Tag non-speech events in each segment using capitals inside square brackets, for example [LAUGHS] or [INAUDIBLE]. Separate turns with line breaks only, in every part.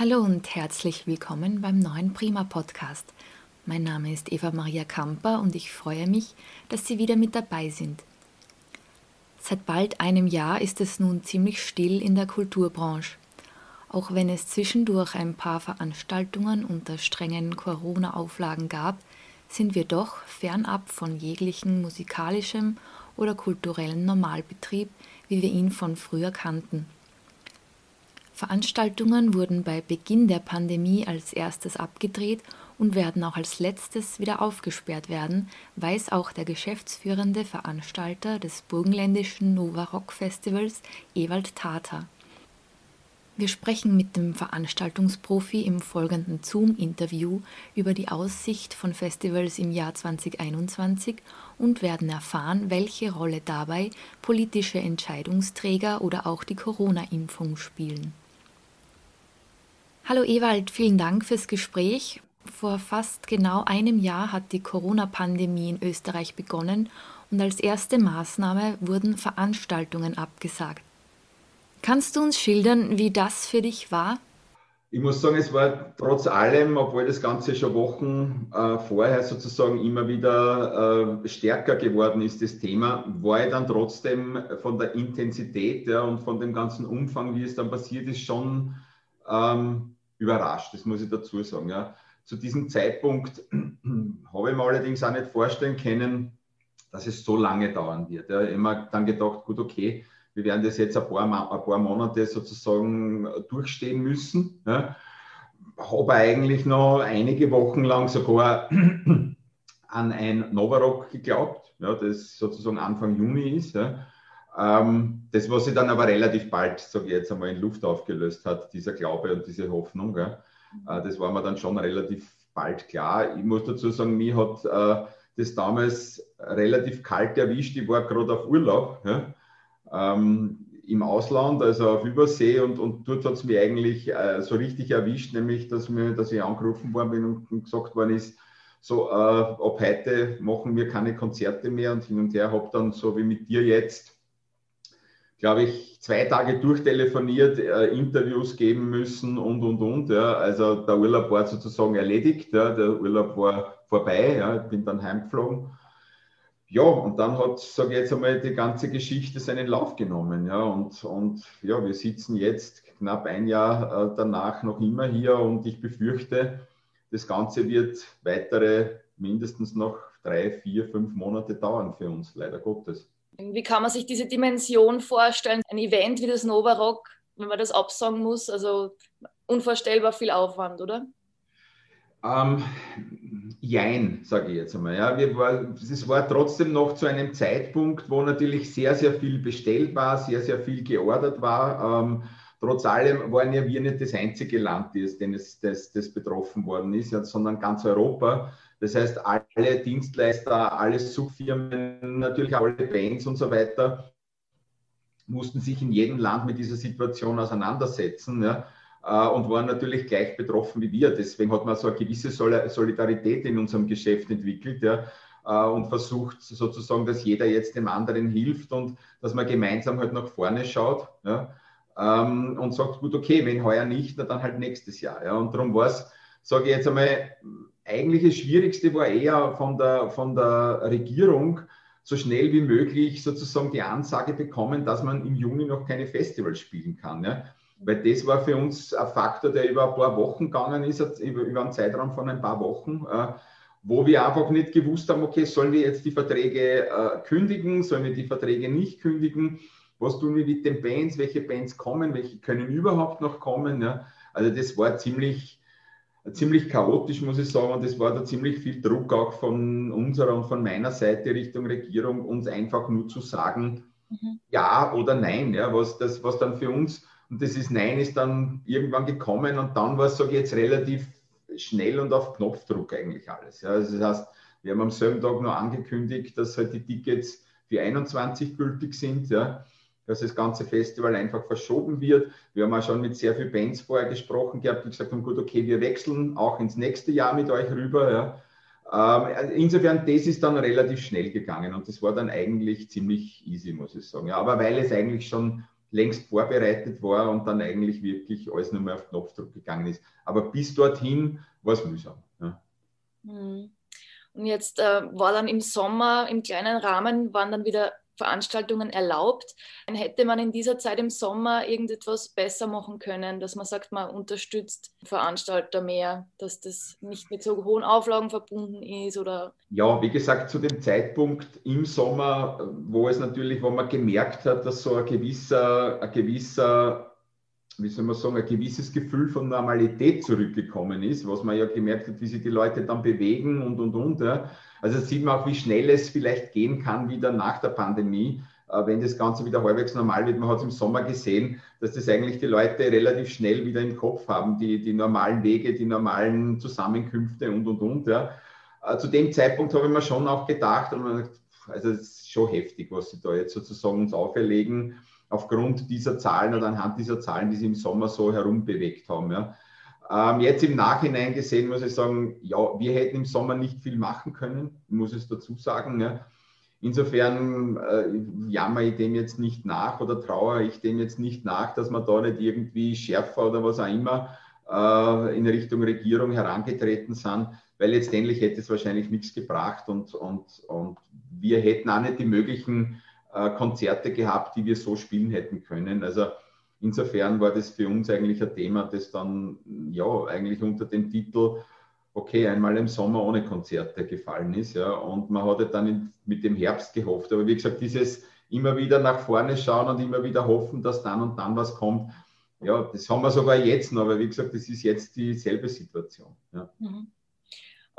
Hallo und herzlich willkommen beim neuen Prima Podcast. Mein Name ist Eva Maria Kamper und ich freue mich, dass Sie wieder mit dabei sind. Seit bald einem Jahr ist es nun ziemlich still in der Kulturbranche. Auch wenn es zwischendurch ein paar Veranstaltungen unter strengen Corona-Auflagen gab, sind wir doch fernab von jeglichem musikalischem oder kulturellen Normalbetrieb, wie wir ihn von früher kannten. Veranstaltungen wurden bei Beginn der Pandemie als erstes abgedreht und werden auch als letztes wieder aufgesperrt werden, weiß auch der geschäftsführende Veranstalter des burgenländischen Nova Rock Festivals, Ewald Tata. Wir sprechen mit dem Veranstaltungsprofi im folgenden Zoom-Interview über die Aussicht von Festivals im Jahr 2021 und werden erfahren, welche Rolle dabei politische Entscheidungsträger oder auch die Corona-Impfung spielen. Hallo Ewald, vielen Dank fürs Gespräch. Vor fast genau einem Jahr hat die Corona-Pandemie in Österreich begonnen und als erste Maßnahme wurden Veranstaltungen abgesagt. Kannst du uns schildern, wie das für dich war?
Ich muss sagen, es war trotz allem, obwohl das Ganze schon Wochen äh, vorher sozusagen immer wieder äh, stärker geworden ist, das Thema, war ich dann trotzdem von der Intensität ja, und von dem ganzen Umfang, wie es dann passiert ist, schon ähm, überrascht, das muss ich dazu sagen. Ja. Zu diesem Zeitpunkt [CLEARS THROAT] habe ich mir allerdings auch nicht vorstellen können, dass es so lange dauern wird. Ja. Ich habe immer dann gedacht, gut, okay, wir werden das jetzt ein paar, ein paar Monate sozusagen durchstehen müssen. Ja. Habe eigentlich noch einige Wochen lang sogar [CLEARS THROAT] an ein Novarock geglaubt, ja, das sozusagen Anfang Juni ist. Ja. Ähm, das, was sich dann aber relativ bald, sage ich jetzt einmal, in Luft aufgelöst hat, dieser Glaube und diese Hoffnung? Äh, das war mir dann schon relativ bald klar. Ich muss dazu sagen, mich hat äh, das damals relativ kalt erwischt. Ich war gerade auf Urlaub ja? ähm, im Ausland, also auf Übersee, und, und dort hat es mich eigentlich äh, so richtig erwischt, nämlich dass, mir, dass ich angerufen worden bin und gesagt worden ist, so äh, ab heute machen wir keine Konzerte mehr und hin und her, habe dann so wie mit dir jetzt glaube ich, zwei Tage durchtelefoniert, äh, Interviews geben müssen und, und, und. Ja. Also der Urlaub war sozusagen erledigt, ja. der Urlaub war vorbei, ja. ich bin dann heimgeflogen. Ja, und dann hat, sage ich jetzt einmal, die ganze Geschichte seinen Lauf genommen. Ja. Und, und ja, wir sitzen jetzt knapp ein Jahr äh, danach noch immer hier und ich befürchte, das Ganze wird weitere mindestens noch drei, vier, fünf Monate dauern für uns, leider Gottes.
Wie kann man sich diese Dimension vorstellen? Ein Event wie das Nova Rock, wenn man das absagen muss, also unvorstellbar viel Aufwand, oder?
Ähm, jein, sage ich jetzt einmal. Ja, wir war, es war trotzdem noch zu einem Zeitpunkt, wo natürlich sehr, sehr viel bestellt war, sehr, sehr viel geordert war. Ähm, trotz allem waren ja wir nicht das einzige Land, das, das, das, betroffen worden ist, sondern ganz Europa. Das heißt, alle Dienstleister, alle Subfirmen, natürlich alle Bands und so weiter mussten sich in jedem Land mit dieser Situation auseinandersetzen ja, äh, und waren natürlich gleich betroffen wie wir. Deswegen hat man so eine gewisse Solidarität in unserem Geschäft entwickelt ja, äh, und versucht sozusagen, dass jeder jetzt dem anderen hilft und dass man gemeinsam halt nach vorne schaut. Ja, ähm, und sagt, gut, okay, wenn heuer nicht, dann halt nächstes Jahr. Ja. Und darum war es, sage ich jetzt einmal, eigentlich das Schwierigste war eher von der, von der Regierung, so schnell wie möglich sozusagen die Ansage bekommen, dass man im Juni noch keine Festivals spielen kann. Ja? Weil das war für uns ein Faktor, der über ein paar Wochen gegangen ist, über, über einen Zeitraum von ein paar Wochen, äh, wo wir einfach nicht gewusst haben, okay, sollen wir jetzt die Verträge äh, kündigen, sollen wir die Verträge nicht kündigen, was tun wir mit den Bands, welche Bands kommen, welche können überhaupt noch kommen. Ja? Also das war ziemlich, ziemlich chaotisch, muss ich sagen. Und es war da ziemlich viel Druck auch von unserer und von meiner Seite Richtung Regierung, uns einfach nur zu sagen, mhm. ja oder nein. Ja, was, das, was dann für uns, und das ist Nein, ist dann irgendwann gekommen und dann war es, sage ich jetzt, relativ schnell und auf Knopfdruck eigentlich alles. Ja. Also das heißt, wir haben am selben Tag nur angekündigt, dass halt die Tickets für 21 gültig sind. Ja dass das ganze Festival einfach verschoben wird. Wir haben auch schon mit sehr vielen Bands vorher gesprochen gehabt, die gesagt haben, gut, okay, wir wechseln auch ins nächste Jahr mit euch rüber. Ja. Ähm, insofern, das ist dann relativ schnell gegangen und das war dann eigentlich ziemlich easy, muss ich sagen. Ja, aber weil es eigentlich schon längst vorbereitet war und dann eigentlich wirklich alles nur mehr auf Knopfdruck gegangen ist. Aber bis dorthin war es mühsam. Ja.
Hm. Und jetzt äh, war dann im Sommer im kleinen Rahmen, waren dann wieder Veranstaltungen erlaubt. Hätte man in dieser Zeit im Sommer irgendetwas besser machen können, dass man sagt, man unterstützt Veranstalter mehr, dass das nicht mit so hohen Auflagen verbunden ist oder?
Ja, wie gesagt, zu dem Zeitpunkt im Sommer, wo es natürlich, wo man gemerkt hat, dass so ein gewisser, ein gewisser wie soll man sagen, ein gewisses Gefühl von Normalität zurückgekommen ist, was man ja gemerkt hat, wie sich die Leute dann bewegen und, und, und. Ja. Also sieht man auch, wie schnell es vielleicht gehen kann wieder nach der Pandemie, äh, wenn das Ganze wieder halbwegs normal wird. Man hat es im Sommer gesehen, dass das eigentlich die Leute relativ schnell wieder im Kopf haben, die, die normalen Wege, die normalen Zusammenkünfte und, und, und. Ja. Äh, zu dem Zeitpunkt habe ich mir schon auch gedacht, und man, also es ist schon heftig, was sie da jetzt sozusagen uns auferlegen, aufgrund dieser Zahlen oder anhand dieser Zahlen, die sie im Sommer so herumbewegt haben. Ja. Ähm, jetzt im Nachhinein gesehen muss ich sagen, ja, wir hätten im Sommer nicht viel machen können, muss ich dazu sagen. Ja. Insofern äh, jammer ich dem jetzt nicht nach oder trauere ich dem jetzt nicht nach, dass man da nicht irgendwie schärfer oder was auch immer äh, in Richtung Regierung herangetreten sind, weil letztendlich hätte es wahrscheinlich nichts gebracht und, und, und wir hätten auch nicht die möglichen Konzerte gehabt, die wir so spielen hätten können. Also insofern war das für uns eigentlich ein Thema, das dann ja eigentlich unter dem Titel okay, einmal im Sommer ohne Konzerte gefallen ist. Ja, und man hatte dann in, mit dem Herbst gehofft. Aber wie gesagt, dieses immer wieder nach vorne schauen und immer wieder hoffen, dass dann und dann was kommt, ja, das haben wir sogar jetzt noch, aber wie gesagt, das ist jetzt dieselbe Situation. Ja. Mhm.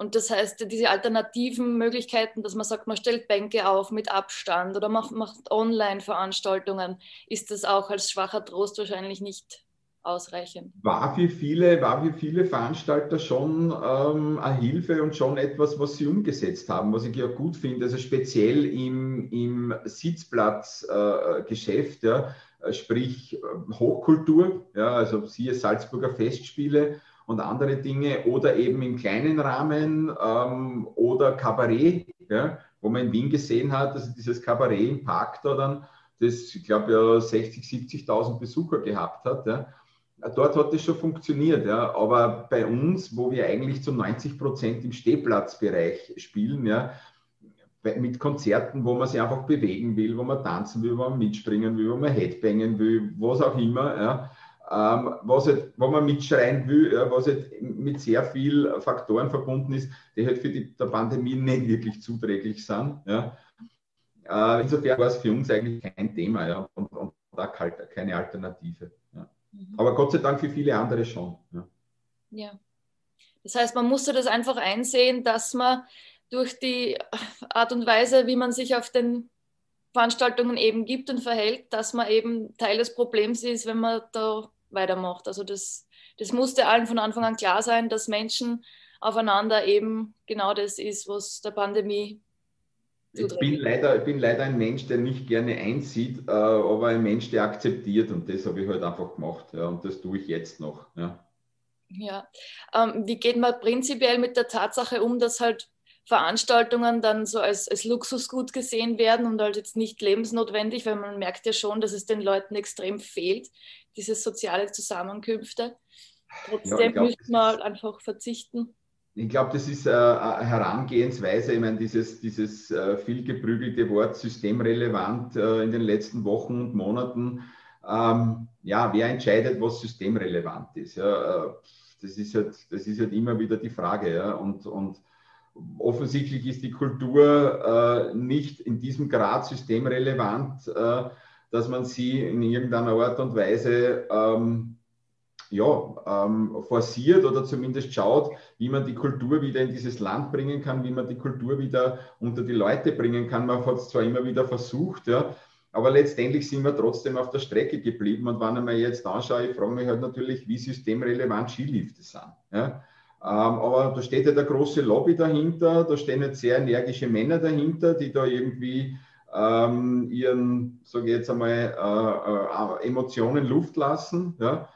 Und das heißt, diese alternativen Möglichkeiten, dass man sagt, man stellt Bänke auf mit Abstand oder macht, macht Online-Veranstaltungen, ist das auch als schwacher Trost wahrscheinlich nicht ausreichend.
War für viele, war für viele Veranstalter schon ähm, eine Hilfe und schon etwas, was sie umgesetzt haben, was ich ja gut finde. Also speziell im, im Sitzplatzgeschäft, äh, ja, sprich Hochkultur, ja, also siehe Salzburger Festspiele und andere Dinge oder eben im kleinen Rahmen ähm, oder Kabarett, ja, wo man in Wien gesehen hat, dass dieses Kabarett im Park da dann, das ich glaube ja 60.000, 70.000 Besucher gehabt hat. Ja. Dort hat es schon funktioniert, ja. aber bei uns, wo wir eigentlich zu 90 Prozent im Stehplatzbereich spielen, ja, mit Konzerten, wo man sich einfach bewegen will, wo man tanzen will, wo man mitspringen will, wo man Headbangen will, was auch immer, ja, ähm, was halt, wo man mitschreien will, ja, was halt mit sehr vielen Faktoren verbunden ist, die halt für die der Pandemie nicht wirklich zuträglich sind. Ja. Äh, insofern war es für uns eigentlich kein Thema ja, und, und da keine Alternative. Ja. Mhm. Aber Gott sei Dank für viele andere schon. Ja.
ja. Das heißt, man musste das einfach einsehen, dass man durch die Art und Weise, wie man sich auf den Veranstaltungen eben gibt und verhält, dass man eben Teil des Problems ist, wenn man da weitermacht. Also das, das musste allen von Anfang an klar sein, dass Menschen aufeinander eben genau das ist, was der Pandemie
ich bin, leider, ich bin leider ein Mensch, der nicht gerne einsieht, äh, aber ein Mensch, der akzeptiert und das habe ich halt einfach gemacht ja, und das tue ich jetzt noch. Ja,
ja. Ähm, wie geht man prinzipiell mit der Tatsache um, dass halt Veranstaltungen dann so als, als Luxusgut gesehen werden und halt jetzt nicht lebensnotwendig, weil man merkt ja schon, dass es den Leuten extrem fehlt, diese soziale Zusammenkünfte. Trotzdem ja, glaub, müsste man halt einfach verzichten.
Ich glaube, das ist eine Herangehensweise, ich meine, dieses, dieses äh, viel geprügelte Wort systemrelevant äh, in den letzten Wochen und Monaten. Ähm, ja, wer entscheidet, was systemrelevant ist? Ja, äh, das, ist halt, das ist halt immer wieder die Frage. Ja, und, und offensichtlich ist die Kultur nicht in diesem Grad systemrelevant dass man sie in irgendeiner Art und Weise ähm, ja, ähm, forciert oder zumindest schaut, wie man die Kultur wieder in dieses Land bringen kann, wie man die Kultur wieder unter die Leute bringen kann. Man hat es zwar immer wieder versucht, ja, aber letztendlich sind wir trotzdem auf der Strecke geblieben. Und wenn ich mir jetzt anschaue, ich frage mich halt natürlich, wie systemrelevant Skilifte sind. Ja. Ähm, aber da steht ja der große Lobby dahinter, da stehen jetzt sehr energische Männer dahinter, die da irgendwie ähm, ihren, sage ich jetzt einmal, äh, äh, Emotionen Luft lassen. Ja,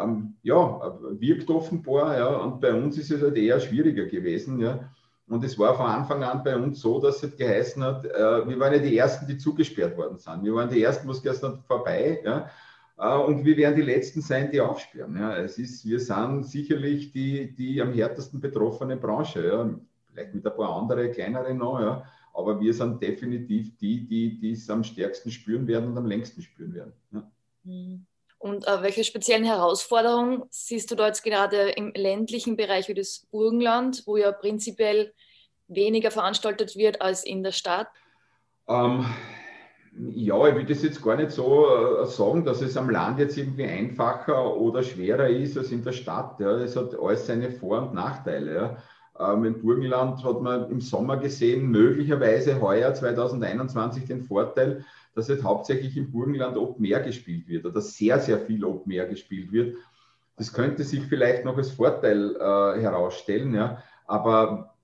ähm, ja wirkt offenbar. Ja, und bei uns ist es halt eher schwieriger gewesen. Ja. Und es war von Anfang an bei uns so, dass es geheißen hat, äh, wir waren ja die Ersten, die zugesperrt worden sind. Wir waren die Ersten, was gestern vorbei. Ja? Äh, und wir werden die Letzten sein, die aufsperren. Ja? Es ist, wir sind sicherlich die, die am härtesten betroffene Branche. Ja? Vielleicht mit ein paar andere, kleinere noch. Ja? Aber wir sind definitiv die, die es am stärksten spüren werden und am längsten spüren werden. Ja?
Mhm. Und äh, welche speziellen Herausforderungen siehst du da jetzt gerade im ländlichen Bereich wie das Burgenland, wo ja prinzipiell weniger veranstaltet wird als in der Stadt?
Ähm, ja, ich würde das jetzt gar nicht so äh, sagen, dass es am Land jetzt irgendwie einfacher oder schwerer ist als in der Stadt. Ja. Es hat alles seine Vor- und Nachteile. Ja. Ähm, Im Burgenland hat man im Sommer gesehen, möglicherweise heuer 2021 den Vorteil, dass jetzt hauptsächlich im Burgenland Open Air gespielt wird oder sehr, sehr viel Open Air gespielt wird. Das könnte sich vielleicht noch als Vorteil äh, herausstellen, ja. aber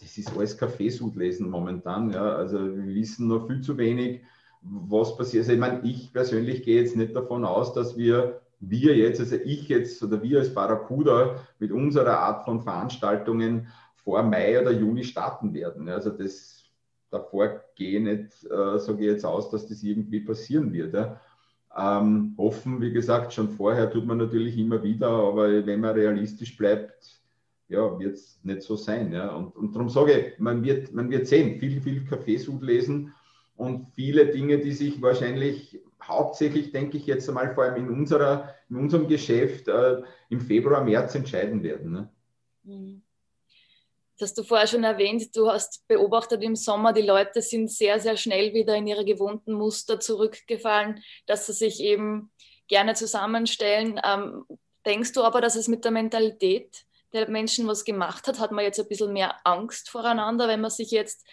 das ist alles Kaffeesudlesen momentan. Ja. Also wir wissen noch viel zu wenig, was passiert. Also ich meine, ich persönlich gehe jetzt nicht davon aus, dass wir, wir jetzt, also ich jetzt oder wir als Barracuda mit unserer Art von Veranstaltungen vor Mai oder Juni starten werden. Also das davor gehe nicht, äh, sage ich jetzt aus, dass das irgendwie passieren wird. Ja. Ähm, hoffen, wie gesagt, schon vorher tut man natürlich immer wieder, aber wenn man realistisch bleibt, ja, wird es nicht so sein. Ja. Und, und darum sage ich, man wird, man wird sehen, viel, viel Kaffeesud lesen und viele Dinge, die sich wahrscheinlich hauptsächlich, denke ich jetzt einmal, vor allem in, unserer, in unserem Geschäft äh, im Februar, März entscheiden werden. Ne?
Mhm. Das hast du vorher schon erwähnt, du hast beobachtet im Sommer, die Leute sind sehr, sehr schnell wieder in ihre gewohnten Muster zurückgefallen, dass sie sich eben gerne zusammenstellen. Ähm, denkst du aber, dass es mit der Mentalität der Menschen was gemacht hat? Hat man jetzt ein bisschen mehr Angst voreinander, wenn man sich jetzt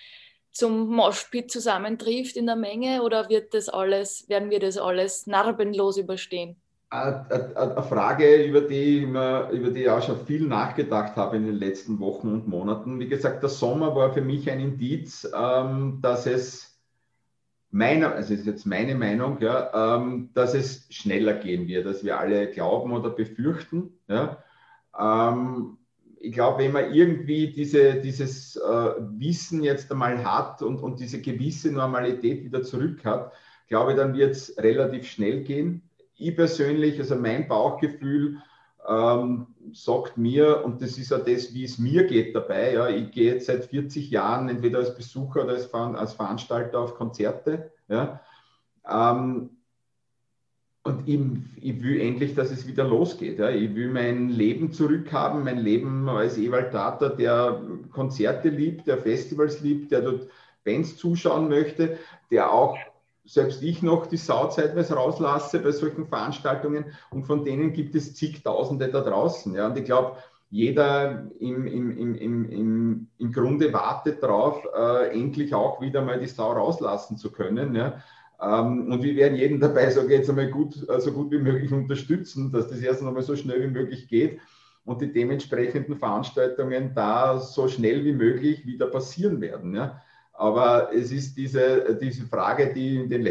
zum Moshpit zusammentrifft in der Menge oder wird das alles, werden wir das alles narbenlos überstehen?
eine Frage, über die, ich über die ich auch schon viel nachgedacht habe in den letzten Wochen und Monaten. Wie gesagt, der Sommer war für mich ein Indiz, ähm, dass es meiner, also ist jetzt meine Meinung, ja, ähm, dass es schneller gehen wird, als wir alle glauben oder befürchten. Ja. Ähm, ich glaube, wenn man irgendwie diese, dieses äh, Wissen jetzt einmal hat und, und diese gewisse Normalität wieder zurück hat, glaube ich, dann wird es relativ schnell gehen ich persönlich, also mein Bauchgefühl ähm, sagt mir, und das ist ja das, wie es mir geht dabei, ja, ich gehe jetzt seit 40 Jahren entweder als Besucher oder als, als Veranstalter auf Konzerte. Ja, ähm, und ich, ich, will endlich, dass es wieder losgeht. Ja. Ich will mein Leben zurückhaben, mein Leben als Ewald Data, der Konzerte liebt, der Festivals liebt, der dort Bands zuschauen möchte, der auch selbst ich noch die Sau zeitweise rauslasse bei solchen Veranstaltungen und von denen gibt es zigtausende da draußen. Ja. Und ich glaube, jeder im, im, im, im, im Grunde wartet darauf, äh, endlich auch wieder mal die Sau rauslassen zu können. Ja. Ähm, und wir werden jeden dabei, sage ich jetzt einmal, gut, äh, so gut wie möglich unterstützen, dass das erst einmal so schnell wie möglich geht und die dementsprechenden Veranstaltungen da so schnell wie möglich wieder passieren werden. Ja. Aber es ist diese, diese Frage, die in den,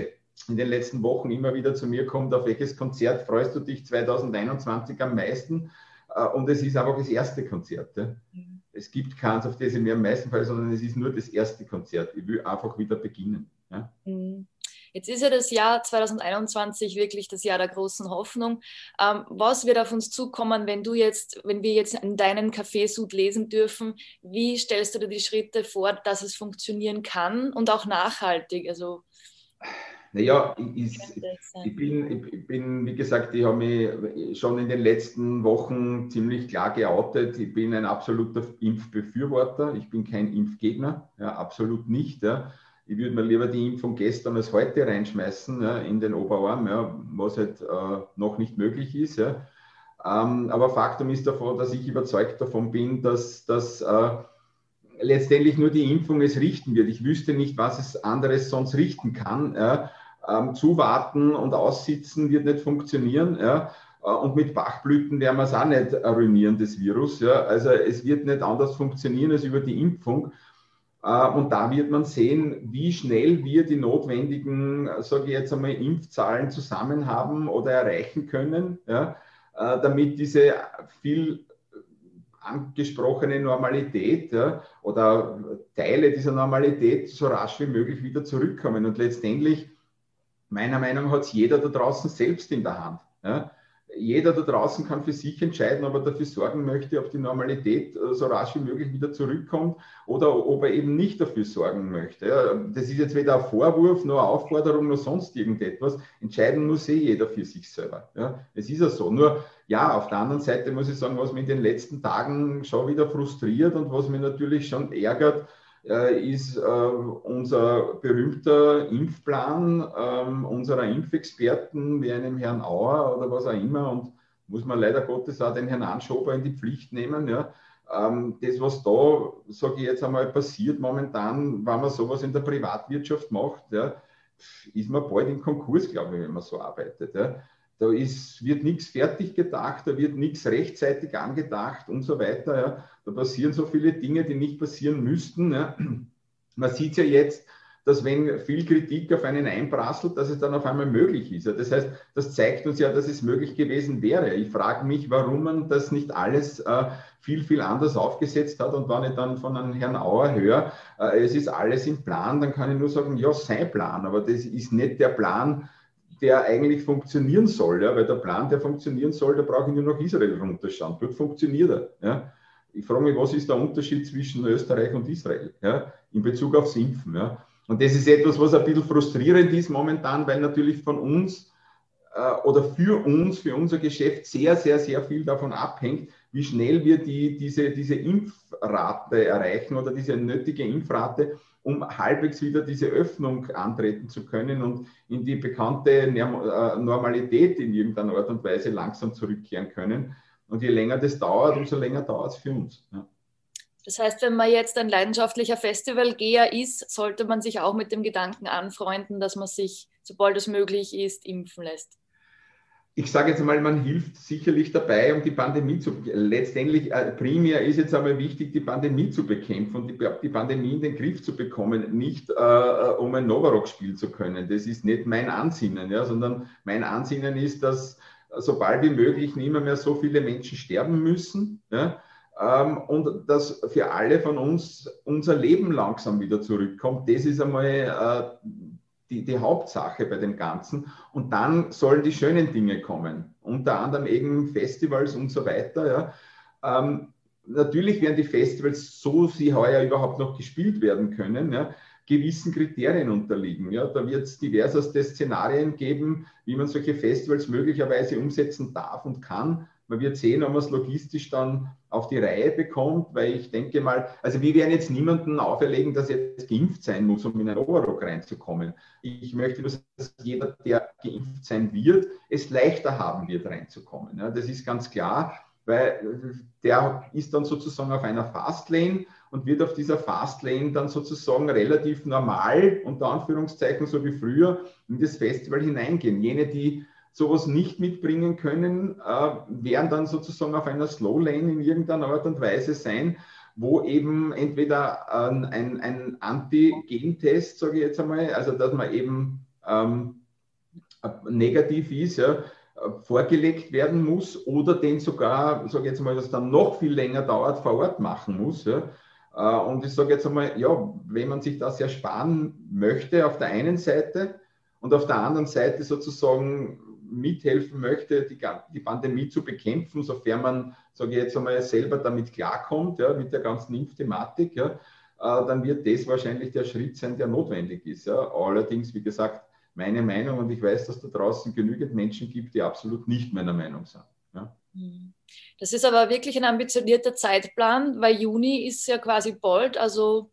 in den letzten Wochen immer wieder zu mir kommt, auf welches Konzert freust du dich 2021 am meisten? Äh, und es ist einfach das erste Konzert. Ja. Mhm. Es gibt keins, auf das ich mir am meisten freue, sondern es ist nur das erste Konzert. Ich will einfach wieder beginnen. Ja.
Mhm. Jetzt ist ja das Jahr 2021 wirklich das Jahr der großen Hoffnung. Ähm, was wird auf uns zukommen, wenn du jetzt, wenn wir jetzt in deinen Kaffeesud lesen dürfen? Wie stellst du dir die Schritte vor, dass es funktionieren kann und auch nachhaltig? Also
naja, ich, ich, bin, ich bin, wie gesagt, ich habe mich schon in den letzten Wochen ziemlich klar geoutet. Ich bin ein absoluter Impfbefürworter. Ich bin kein Impfgegner, ja, absolut nicht. Ja ich würde mir lieber die Impfung gestern als heute reinschmeißen ja, in den Oberarm, ja, was halt äh, noch nicht möglich ist. Ja. Ähm, aber Faktum ist davon, dass ich überzeugt davon bin, dass, dass äh, letztendlich nur die Impfung es richten wird. Ich wüsste nicht, was es anderes sonst richten kann. Ja. Ähm, zuwarten und aussitzen wird nicht funktionieren. Ja. Äh, und mit Bachblüten werden wir es auch nicht ruinieren, das Virus. Ja. Also es wird nicht anders funktionieren als über die Impfung. Äh, und da wird man sehen, wie schnell wir die notwendigen, sage ich jetzt einmal, Impfzahlen zusammen haben oder erreichen können, ja, äh, damit diese viel angesprochene Normalität ja, oder Teile dieser Normalität so rasch wie möglich wieder zurückkommen. Und letztendlich, meiner Meinung nach, hat es jeder da draußen selbst in der Hand. Ja jeder da draußen kann für sich entscheiden, ob er dafür sorgen möchte, ob die Normalität äh, so rasch wie möglich wieder zurückkommt oder ob er eben nicht dafür sorgen möchte. Das ist jetzt weder ein Vorwurf, noch eine Aufforderung, noch sonst irgendetwas. Entscheiden muss eh jeder für sich selber. Es ist ja so. Nur, ja, auf der anderen Seite muss ich sagen, was mich in den letzten Tagen schon wieder frustriert und was mich natürlich schon ärgert, ist äh, unser berühmter Impfplan ähm, unserer Impfexperten wie einem Herrn Auer oder was auch immer und muss man leider Gottes auch den Herrn Anschober in die Pflicht nehmen. Ja. Ähm, das, was da, sage ich jetzt einmal, passiert momentan, wenn man sowas in der Privatwirtschaft macht, ja, ist man bald in Konkurs, glaube ich, wenn man so arbeitet. Ja. Da ist, wird nichts fertig gedacht, da wird nichts rechtzeitig angedacht und so weiter. Ja. Da passieren so viele Dinge, die nicht passieren müssten. Ja. Man sieht ja jetzt, dass wenn viel Kritik auf einen einprasselt, dass es dann auf einmal möglich ist. Das heißt, das zeigt uns ja, dass es möglich gewesen wäre. Ich frage mich, warum man das nicht alles äh, viel, viel anders aufgesetzt hat. Und wenn ich dann von einem Herrn Auer höre, äh, es ist alles im Plan, dann kann ich nur sagen, ja, sein Plan. Aber das ist nicht der Plan, der eigentlich funktionieren soll. Ja? Weil der Plan, der funktionieren soll, da brauche ich nur noch Israel runterschauen. Dort funktioniert er. Ja? Ich frage mich, was ist der Unterschied zwischen Österreich und Israel ja? in Bezug aufs Impfen? Ja? Und das ist etwas, was ein bisschen frustrierend ist momentan, weil natürlich von uns äh, oder für uns, für unser Geschäft sehr, sehr, sehr viel davon abhängt, wie schnell wir die, diese, diese Impfrate erreichen oder diese nötige Impfrate, um halbwegs wieder diese Öffnung antreten zu können und in die bekannte äh, Normalität in irgendeiner Art und Weise langsam zurückkehren können. Und je länger das dauert, umso länger dauert es für uns. Ja.
Das heißt, wenn man jetzt ein leidenschaftlicher Festivalgeher ist, sollte man sich auch mit dem Gedanken anfreunden, dass man sich, sobald es möglich ist, impfen lässt
ich sage jetzt mal, man hilft sicherlich dabei, um die Pandemie zu, letztendlich äh, primär ist jetzt einmal wichtig, die Pandemie zu bekämpfen und die, die Pandemie in den Griff zu bekommen, nicht äh, äh, um ein Novarock spielen zu können. Das ist nicht mein Ansinnen, ja, sondern mein Ansinnen ist, dass sobald wie möglich nicht mehr so viele Menschen sterben müssen. Ja, ähm, und dass für alle von uns unser Leben langsam wieder zurückkommt. Das ist einmal äh, die, die Hauptsache bei dem Ganzen. Und dann sollen die schönen Dinge kommen, unter anderem eben Festivals und so weiter. Ja. Ähm, natürlich werden die Festivals, so sie heuer überhaupt noch gespielt werden können, ja, gewissen Kriterien unterliegen. Ja. Da wird es diverseste Szenarien geben, wie man solche Festivals möglicherweise umsetzen darf und kann. Man wird sehen, ob man es logistisch dann auf die Reihe bekommt, weil ich denke mal, also wir werden jetzt niemanden auferlegen, dass er jetzt geimpft sein muss, um in einen Overrock reinzukommen. Ich möchte nur, dass jeder, der geimpft sein wird, es leichter haben wird, reinzukommen. Ja, das ist ganz klar, weil der ist dann sozusagen auf einer Fastlane und wird auf dieser Fastlane dann sozusagen relativ normal, unter Anführungszeichen, so wie früher, in das Festival hineingehen. Jene, die sowas nicht mitbringen können, äh, werden dann sozusagen auf einer Slow Lane in irgendeiner Art und Weise sein, wo eben entweder ein, ein, ein Antigen-Test, sage ich jetzt einmal, also dass man eben ähm, negativ ist, ja, vorgelegt werden muss oder den sogar, sage ich jetzt mal, das dann noch viel länger dauert, vor Ort machen muss. Ja. Äh, und ich sage jetzt einmal, ja, wenn man sich das ersparen möchte auf der einen Seite und auf der anderen Seite sozusagen mithelfen möchte, die, die Pandemie zu bekämpfen, sofern man, sage ich jetzt einmal, selber damit klarkommt, ja, mit der ganzen Impfthematik, ja, äh, dann wird das wahrscheinlich der Schritt sein, der notwendig ist. Ja. Allerdings, wie gesagt, meine Meinung und ich weiß, dass da draußen genügend Menschen gibt, die absolut nicht meiner Meinung sind. Ja.
Hm. Das ist aber wirklich ein ambitionierter Zeitplan, weil Juni ist ja quasi bald, also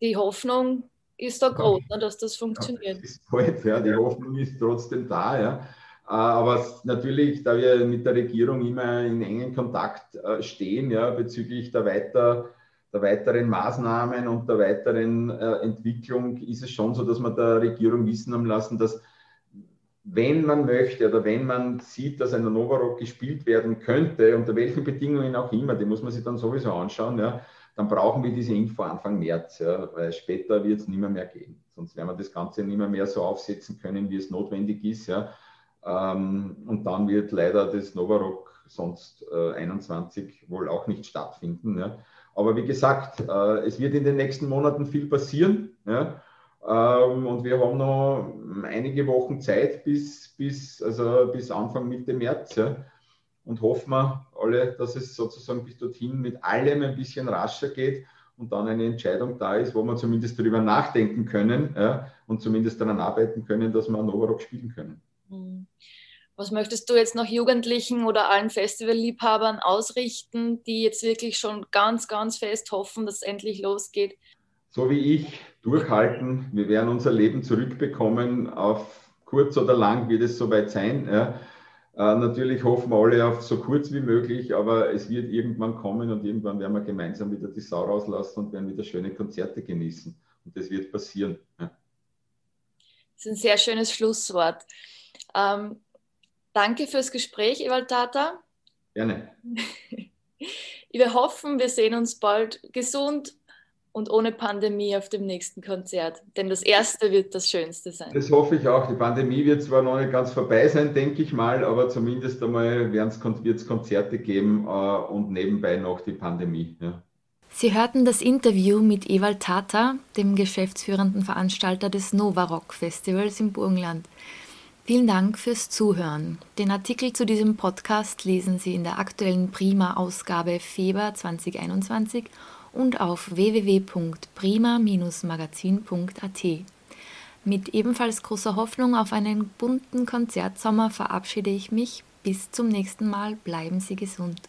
die Hoffnung ist da groß, ja. ne, dass das funktioniert. Ja, das
ist bald, ja, die Hoffnung ist trotzdem da. Ja. Äh, aber natürlich, da wir mit der Regierung immer in engen Kontakt äh, stehen, ja, bezüglich der, weiter, der weiteren Maßnahmen und der weiteren äh, Entwicklung, ist es schon so, dass wir der Regierung wissen haben lassen, dass wenn man möchte oder wenn man sieht, dass ein Novarock gespielt werden könnte, unter welchen Bedingungen auch immer, die muss man sich dann sowieso anschauen, ja, dann brauchen wir diese Info Anfang März, ja, weil später wird es nicht mehr, mehr gehen. Sonst werden wir das Ganze nicht mehr, mehr so aufsetzen können, wie es notwendig ist. Ja. Ähm, und dann wird leider das Novarock sonst äh, 21 wohl auch nicht stattfinden. Ja. Aber wie gesagt, äh, es wird in den nächsten Monaten viel passieren. Ja. Ähm, und wir haben noch einige Wochen Zeit bis, bis, also bis Anfang Mitte März. Ja. Und hoffen wir alle, dass es sozusagen bis dorthin mit allem ein bisschen rascher geht und dann eine Entscheidung da ist, wo wir zumindest darüber nachdenken können ja, und zumindest daran arbeiten können, dass wir Novarock spielen können.
Was möchtest du jetzt noch Jugendlichen oder allen Festivalliebhabern ausrichten, die jetzt wirklich schon ganz, ganz fest hoffen, dass es endlich losgeht?
So wie ich, durchhalten. Wir werden unser Leben zurückbekommen. Auf kurz oder lang wird es soweit sein. Ja. Äh, natürlich hoffen wir alle auf so kurz wie möglich, aber es wird irgendwann kommen und irgendwann werden wir gemeinsam wieder die Sau rauslassen und werden wieder schöne Konzerte genießen. Und das wird passieren. Ja.
Das ist ein sehr schönes Schlusswort. Ähm, danke fürs Gespräch, Ewald Tata.
Gerne. [LAUGHS]
Wir hoffen, wir sehen uns bald gesund und ohne Pandemie auf dem nächsten Konzert. Denn das erste wird das Schönste sein.
Das hoffe ich auch. Die Pandemie wird zwar noch nicht ganz vorbei sein, denke ich mal, aber zumindest einmal wird es Konzerte geben äh, und nebenbei noch die Pandemie. Ja.
Sie hörten das Interview mit Ewald Tata, dem geschäftsführenden Veranstalter des Nova Rock Festivals im Burgenland. Vielen Dank fürs Zuhören. Den Artikel zu diesem Podcast lesen Sie in der aktuellen Prima-Ausgabe Februar 2021 und auf www.prima-magazin.at. Mit ebenfalls großer Hoffnung auf einen bunten Konzertsommer verabschiede ich mich. Bis zum nächsten Mal. Bleiben Sie gesund.